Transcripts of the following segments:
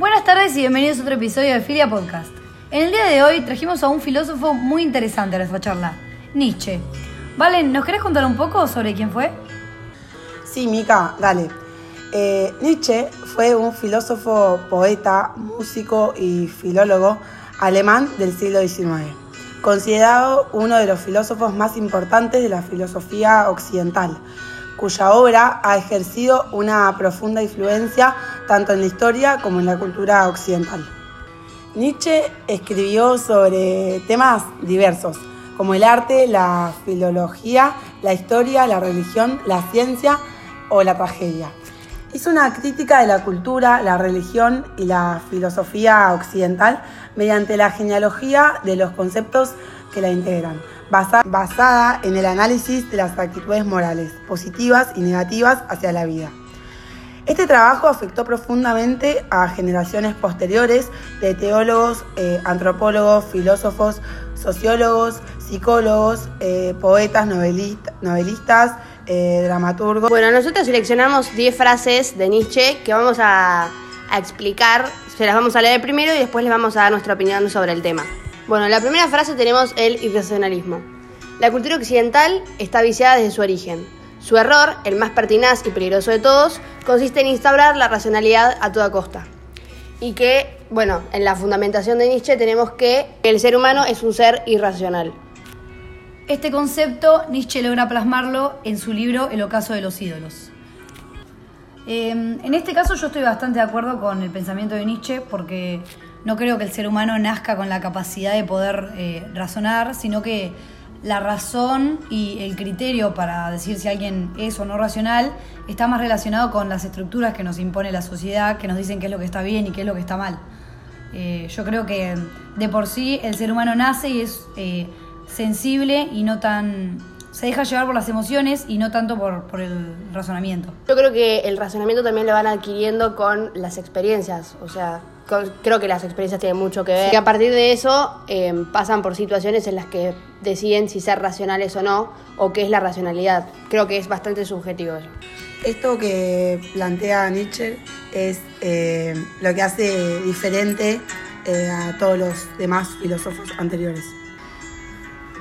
Buenas tardes y bienvenidos a otro episodio de Filia Podcast. En el día de hoy trajimos a un filósofo muy interesante a nuestra charla, Nietzsche. Valen, ¿nos querés contar un poco sobre quién fue? Sí, Mica, dale. Eh, Nietzsche fue un filósofo, poeta, músico y filólogo alemán del siglo XIX, considerado uno de los filósofos más importantes de la filosofía occidental, cuya obra ha ejercido una profunda influencia tanto en la historia como en la cultura occidental. Nietzsche escribió sobre temas diversos, como el arte, la filología, la historia, la religión, la ciencia o la tragedia. Hizo una crítica de la cultura, la religión y la filosofía occidental mediante la genealogía de los conceptos que la integran, basada en el análisis de las actitudes morales, positivas y negativas hacia la vida. Este trabajo afectó profundamente a generaciones posteriores de teólogos, eh, antropólogos, filósofos, sociólogos, psicólogos, eh, poetas, novelistas, eh, dramaturgos. Bueno, nosotros seleccionamos 10 frases de Nietzsche que vamos a explicar, se las vamos a leer primero y después les vamos a dar nuestra opinión sobre el tema. Bueno, en la primera frase tenemos el irracionalismo. La cultura occidental está viciada desde su origen. Su error, el más pertinaz y peligroso de todos, consiste en instaurar la racionalidad a toda costa. Y que, bueno, en la fundamentación de Nietzsche tenemos que el ser humano es un ser irracional. Este concepto Nietzsche logra plasmarlo en su libro El ocaso de los ídolos. Eh, en este caso yo estoy bastante de acuerdo con el pensamiento de Nietzsche porque no creo que el ser humano nazca con la capacidad de poder eh, razonar, sino que la razón y el criterio para decir si alguien es o no racional está más relacionado con las estructuras que nos impone la sociedad, que nos dicen qué es lo que está bien y qué es lo que está mal. Eh, yo creo que de por sí el ser humano nace y es sensible y no tan... Se deja llevar por las emociones y no tanto por, por el razonamiento. Yo creo que el razonamiento también lo van adquiriendo con las experiencias, o sea, creo que las experiencias tienen mucho que ver. Y a partir de eso em, pasan por situaciones en las que deciden si ser racionales o no, o qué es la racionalidad. Creo que es bastante subjetivo eso. Esto que plantea Nietzsche es eh, lo que hace diferente eh, a todos los demás filósofos anteriores.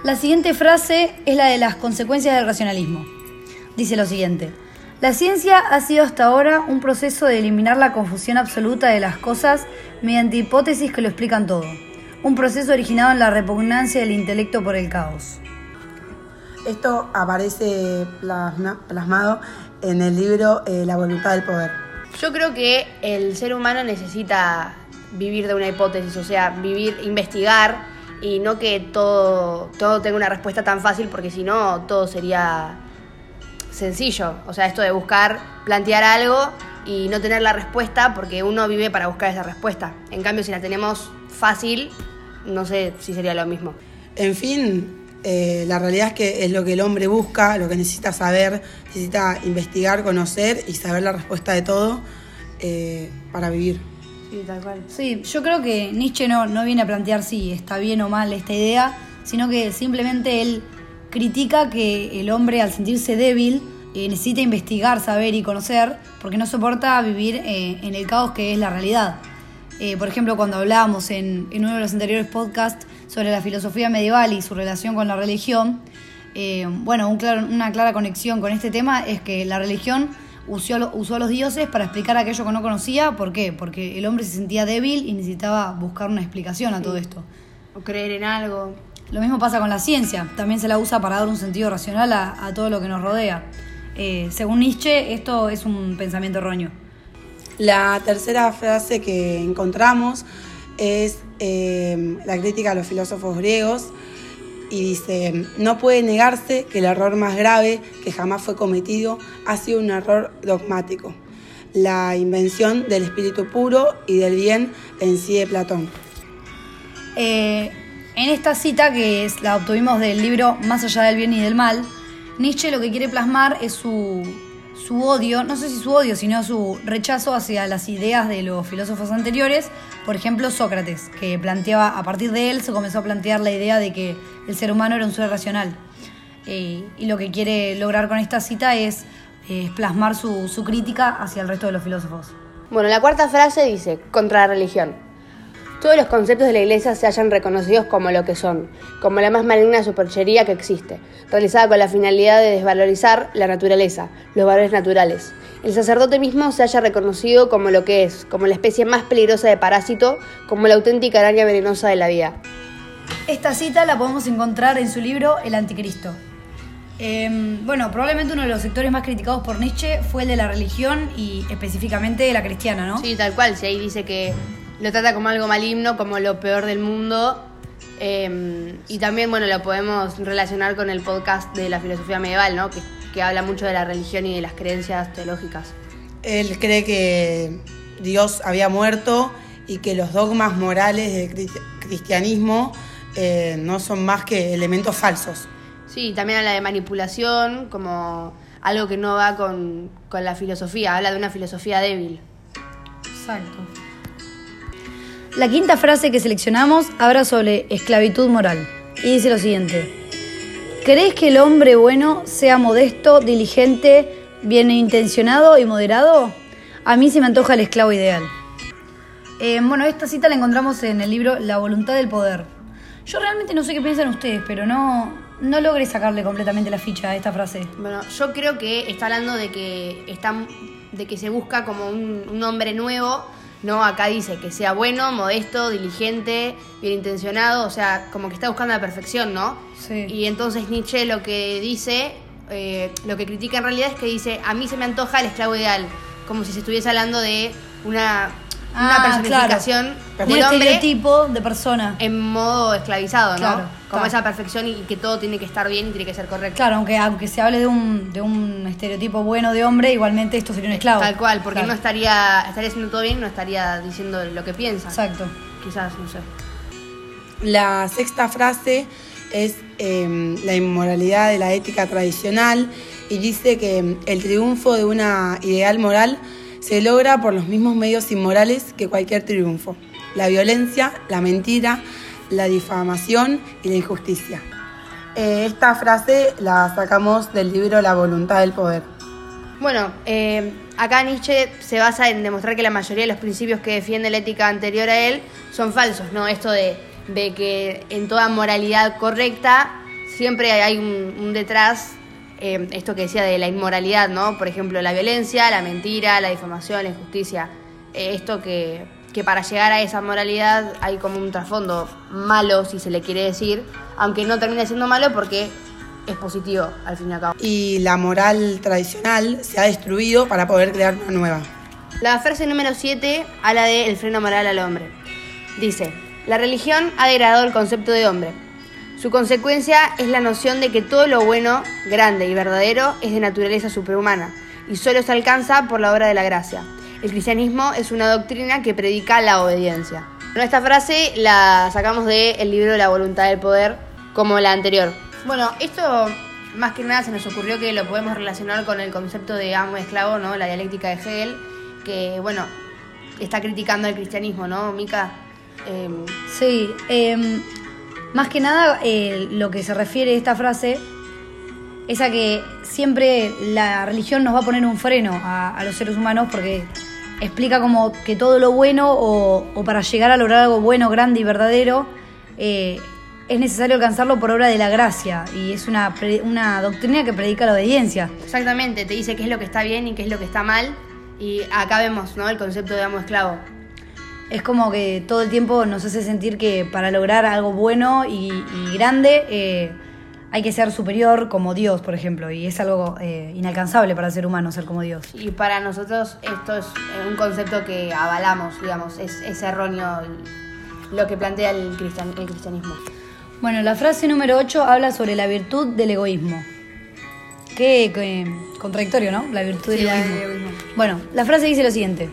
La siguiente frase es la de las consecuencias del racionalismo. Dice lo siguiente. La ciencia ha sido hasta ahora un proceso de eliminar la confusión absoluta de las cosas mediante hipótesis que lo explican todo. Un proceso originado en la repugnancia del intelecto por el caos. Esto aparece plasmado en el libro eh, La voluntad del poder. Yo creo que el ser humano necesita vivir de una hipótesis, o sea, vivir, investigar y no que todo, todo tenga una respuesta tan fácil porque si no todo sería sencillo. O sea, esto de buscar, plantear algo y no tener la respuesta porque uno vive para buscar esa respuesta. En cambio, si la tenemos fácil, no sé si sería lo mismo. En fin, eh, la realidad es que es lo que el hombre busca, lo que necesita saber, necesita investigar, conocer y saber la respuesta de todo eh, para vivir. Sí, tal cual. Sí, yo creo que Nietzsche no, no viene a plantear si está bien o mal esta idea, sino que simplemente él critica que el hombre al sentirse débil eh, necesita investigar, saber y conocer porque no soporta vivir eh, en el caos que es la realidad. Eh, por ejemplo, cuando hablábamos en, en, uno de los anteriores podcasts sobre la filosofía medieval y su relación con la religión, bueno, una clara conexión con este tema es que la religión usó, usó a los dioses para explicar aquello que no conocía. ¿Por qué? Porque el hombre se sentía débil y necesitaba buscar una explicación a todo esto. O creer en algo. Lo mismo pasa con la ciencia. También se la usa para dar un sentido racional a, todo lo que nos rodea. Eh, según Nietzsche, esto es un pensamiento erróneo. La tercera frase que encontramos es eh, la crítica a los filósofos griegos y dice, no puede negarse que el error más grave que jamás fue cometido ha sido un error dogmático, la invención del espíritu puro y del bien en sí de Platón. Eh, en esta cita, que es, la obtuvimos del libro Más allá del bien y del mal, Nietzsche lo que quiere plasmar es su, su odio, no sé si su odio, sino su rechazo hacia las ideas de los filósofos anteriores, por ejemplo Sócrates, que planteaba, a partir de él se comenzó a plantear la idea de que el ser humano era un ser racional. Eh, y lo que quiere lograr con esta cita es, plasmar su, su, crítica hacia el resto de los filósofos. Bueno, la cuarta frase dice, contra la religión. Todos los conceptos de la iglesia se hayan reconocidos como lo que son, como la más maligna superchería que existe, realizada con la finalidad de desvalorizar la naturaleza, los valores naturales. El sacerdote mismo se haya reconocido como lo que es, como la especie más peligrosa de parásito, como la auténtica araña venenosa de la vida. Esta cita la podemos encontrar en su libro El Anticristo. Em, bueno, probablemente uno de los sectores más criticados por Nietzsche fue el de la religión y específicamente la cristiana, ¿no? Sí, tal cual. Si ahí dice que lo trata como algo maligno, como lo peor del mundo. Em, y también, bueno, lo podemos relacionar con el podcast de la filosofía medieval, ¿no? Que, que habla mucho de la religión y de las creencias teológicas. Él cree que Dios había muerto y que los dogmas morales del cristi- cristianismo eh, no son más que elementos falsos. Sí, también habla de manipulación, como algo que no va con, con la filosofía, habla de una filosofía débil. Exacto. La quinta frase que seleccionamos habla sobre esclavitud moral y dice lo siguiente. ¿Crees que el hombre bueno sea modesto, diligente, bien intencionado y moderado? A mí se me antoja el esclavo ideal. Eh, bueno, esta cita la encontramos en el libro La voluntad del poder. Yo realmente no sé qué piensan ustedes, pero no, no logré sacarle completamente la ficha a esta frase. Bueno, yo creo que está hablando de que está, de que se busca como un, un hombre nuevo, ¿no? Acá dice que sea bueno, modesto, diligente, bien intencionado, o sea, como que está buscando la perfección, ¿no? Sí. Y entonces Nietzsche lo que dice, eh, lo que critica en realidad es que dice, a mí se me antoja el esclavo ideal, como si se estuviese hablando de una, una Ah, personificación Un del hombre estereotipo de persona. en modo esclavizado, ¿no? Claro, como claro. esa perfección y que todo tiene que estar bien y tiene que ser correcto. Claro, aunque, aunque se hable de un, de un estereotipo bueno de hombre, igualmente esto sería un esclavo. Tal cual, porque Claro. no estaría, estaría haciendo todo bien, no estaría diciendo lo que piensa. Exacto. Quizás, no sé. La sexta frase es eh, la inmoralidad de la ética tradicional y dice que el triunfo de una ideal moral se logra por los mismos medios inmorales que cualquier triunfo. La violencia, la mentira, la difamación y la injusticia. Eh, esta frase la sacamos del libro La voluntad del poder. Bueno, eh, acá Nietzsche se basa en demostrar que la mayoría de los principios que defiende la ética anterior a él son falsos, ¿no? Esto de, de que en toda moralidad correcta siempre hay un, detrás, eh, esto que decía de la inmoralidad, ¿no? Por ejemplo, la violencia, la mentira, la difamación, la injusticia. Esto que, que para llegar a esa moralidad hay como un trasfondo malo, si se le quiere decir, aunque no termina siendo malo porque es positivo, al fin y al cabo. Y la moral tradicional se ha destruido para poder crear una nueva. La frase número 7 habla de el freno moral al hombre. Dice, la religión ha degradado el concepto de hombre. Su consecuencia es la noción de que todo lo bueno, grande y verdadero es de naturaleza superhumana y solo se alcanza por la obra de la gracia. El cristianismo es una doctrina que predica la obediencia. Bueno, esta frase la sacamos del libro La voluntad del poder como la anterior. Bueno, esto más que nada se nos ocurrió que lo podemos relacionar con el concepto de amo y esclavo, ¿no? La dialéctica de Hegel, que bueno, está criticando el cristianismo, ¿no, Mica? Eh, Sí, eh, más que nada eh, lo que se refiere a esta frase es a que siempre la religión nos va a poner un freno a, a los seres humanos porque explica como que todo lo bueno o, o para llegar a lograr algo bueno, grande y verdadero eh, es necesario alcanzarlo por obra de la gracia y es una, una doctrina que predica la obediencia. exactamente, te dice qué es lo que está bien y qué es lo que está mal. Y acá vemos, ¿no? El concepto de amo esclavo. Es como que todo el tiempo nos hace sentir que para lograr algo bueno y, y grande eh, hay que ser superior como Dios, por ejemplo, y es algo eh, inalcanzable para el ser humano ser como Dios. Y para nosotros esto es eh, un concepto que avalamos, digamos, es, es erróneo lo que plantea el, cristian- el cristianismo. Bueno, la frase número 8 habla sobre la virtud del egoísmo. Qué, qué contradictorio, ¿no? La virtud del egoísmo. egoísmo. Bueno, la frase dice lo siguiente.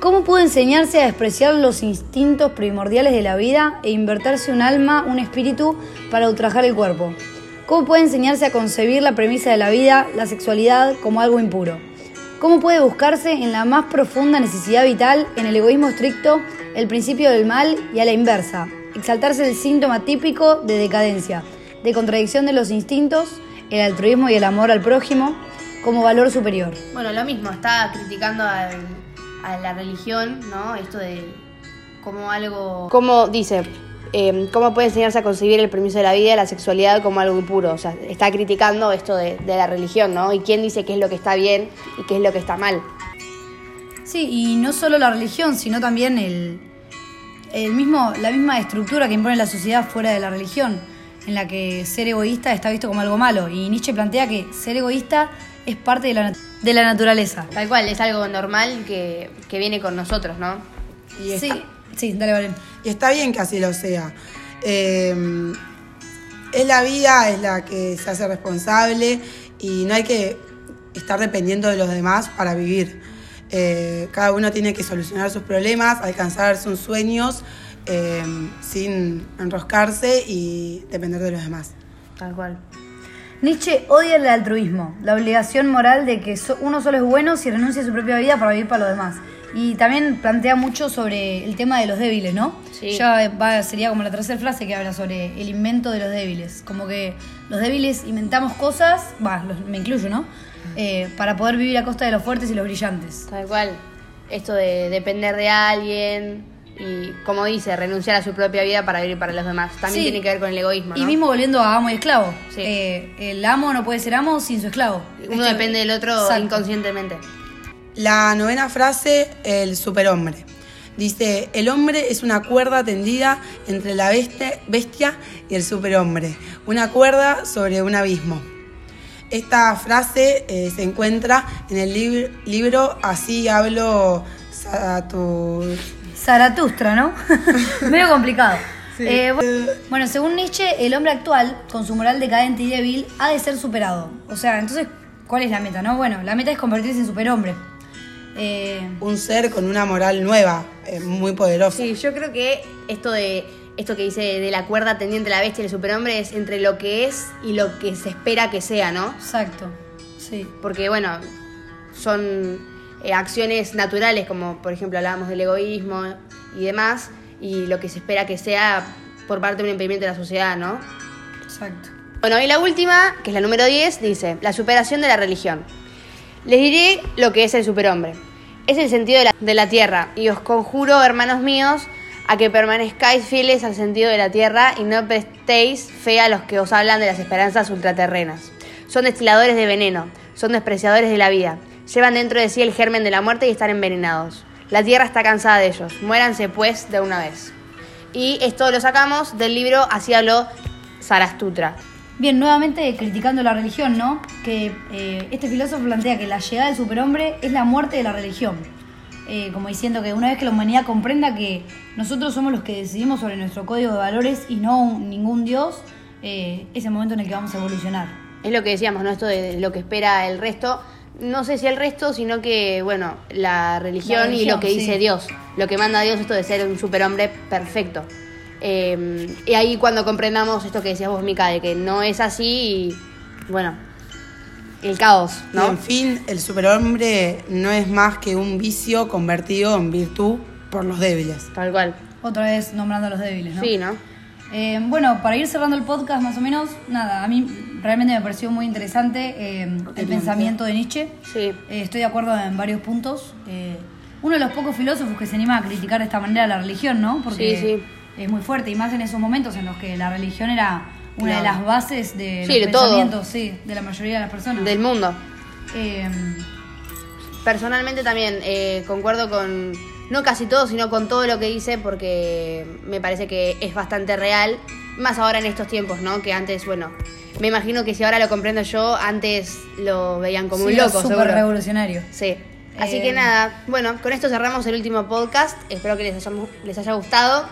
¿Cómo puede enseñarse a despreciar los instintos primordiales de la vida e invertirse un alma, un espíritu, para ultrajar el cuerpo? ¿Cómo puede enseñarse a concebir la premisa de la vida, la sexualidad, como algo impuro? ¿Cómo puede buscarse en la más profunda necesidad vital, en el egoísmo estricto, el principio del mal y a la inversa? Exaltarse el síntoma típico de decadencia, de contradicción de los instintos, el altruismo y el amor al prójimo, como valor superior. Bueno, lo mismo, está criticando al, a la religión, ¿no? Esto de como algo... Como dice, eh, cómo puede enseñarse a concebir el permiso de la vida y la sexualidad como algo impuro. O sea, está criticando esto de, de la religión, ¿no? Y quién dice qué es lo que está bien y qué es lo que está mal. Sí, y no solo la religión, sino también el, el mismo, la misma estructura que impone la sociedad fuera de la religión, en la que ser egoísta está visto como algo malo. Y Nietzsche plantea que ser egoísta es parte de la, nat- de la naturaleza. Tal cual, es algo normal que, que viene con nosotros, ¿no? Y Sí, sí, dale, Valen. y está bien que así lo sea. Eh, es la vida, es la que se hace responsable y no hay que estar dependiendo de los demás para vivir. Eh, cada uno tiene que solucionar sus problemas, alcanzar sus sueños eh, sin enroscarse y depender de los demás. Tal cual. Nietzsche odia el altruismo, la obligación moral de que so- uno solo es bueno si renuncia a su propia vida para vivir para los demás. Y también plantea mucho sobre el tema de los débiles, ¿no? Sí. Ya va, sería como la tercera frase que habla sobre el invento de los débiles. Como que los débiles inventamos cosas, va, me incluyo, ¿no? Eh, para poder vivir a costa de los fuertes y los brillantes. Tal cual. Esto de depender de alguien y, como dice, renunciar a su propia vida para vivir para los demás. También Sí. tiene que ver con el egoísmo, Y mismo volviendo a amo y esclavo. Sí. Eh, el amo no puede ser amo sin su esclavo. Uno depende del otro Exacto. inconscientemente. La novena frase, el superhombre. Dice, el hombre es una cuerda tendida entre la bestia, y el superhombre. Una cuerda sobre un abismo. Esta frase eh, se encuentra en el lib- libro Así hablo Zaratus- Zaratustra, ¿no? Medio complicado. Eh, bu- bueno, según Nietzsche, el hombre actual, con su moral decadente y débil, ha de ser superado. O sea, entonces, ¿cuál es la meta, no? Bueno, la meta es convertirse en superhombre. Eh, un ser con una moral nueva, eh, muy poderosa. Sí, yo creo que esto de esto que dice de la cuerda tendiente a la bestia y el superhombre es entre lo que es y lo que se espera que sea, ¿no? exacto. Sí. Porque, bueno, son eh, acciones naturales, como por ejemplo hablábamos del egoísmo y demás, y lo que se espera que sea por parte de un impedimento de la sociedad, ¿no? Exacto. Bueno, y la última, que es la número 10, dice, la superación de la religión. Les diré lo que es el superhombre. Es el sentido de la, de la tierra, y os conjuro, hermanos míos, a que permanezcáis fieles al sentido de la tierra y no prestéis fe a los que os hablan de las esperanzas ultraterrenas. Son destiladores de veneno, son despreciadores de la vida, llevan dentro de sí el germen de la muerte y están envenenados. La tierra está cansada de ellos, muéranse pues de una vez. Y esto lo sacamos del libro Así habló Zarastutra. Bien, nuevamente criticando la religión, ¿no? Que eh, este filósofo plantea que la llegada del superhombre es la muerte de la religión. Eh, como diciendo que una vez que la humanidad comprenda que nosotros somos los que decidimos sobre nuestro código de valores y no un- ningún dios, eh, es el momento en el que vamos a evolucionar. Es lo que decíamos, ¿no? Esto de lo que espera el resto. No sé si el resto, sino que, bueno, la religión, La y lo que sí. dice Dios. Lo que manda Dios, esto de ser un superhombre perfecto. Eh, y ahí cuando comprendamos esto que decías vos, Mica, de que no es así y, bueno, el caos, Y ¿no? en fin, el superhombre no es más que un vicio convertido en virtud por los débiles. Tal cual. Otra vez nombrando a los débiles, ¿no? Sí, ¿no? Eh, bueno, para ir cerrando el podcast más o menos, nada, a mí realmente me pareció muy interesante eh, el pensamiento de Nietzsche. Sí. Eh, estoy de acuerdo en varios puntos. Eh, uno de los pocos filósofos que se anima a criticar de esta manera la religión, ¿no? Porque Sí, sí. Es muy fuerte y más en esos momentos en los que la religión era una de las bases de Sí, los de todo. pensamientos, sí, de la mayoría de las personas. Del mundo. Eh, Personalmente también eh, concuerdo con, no casi todo, sino con todo lo que dice porque me parece que es bastante real, más ahora en estos tiempos, ¿no? Que antes, bueno, me imagino que si ahora lo comprendo yo, antes lo veían como un sí, loco, súper revolucionario. Sí. Así Eh, que nada, bueno, con esto cerramos el último podcast. Espero que les, hayamos- les haya gustado.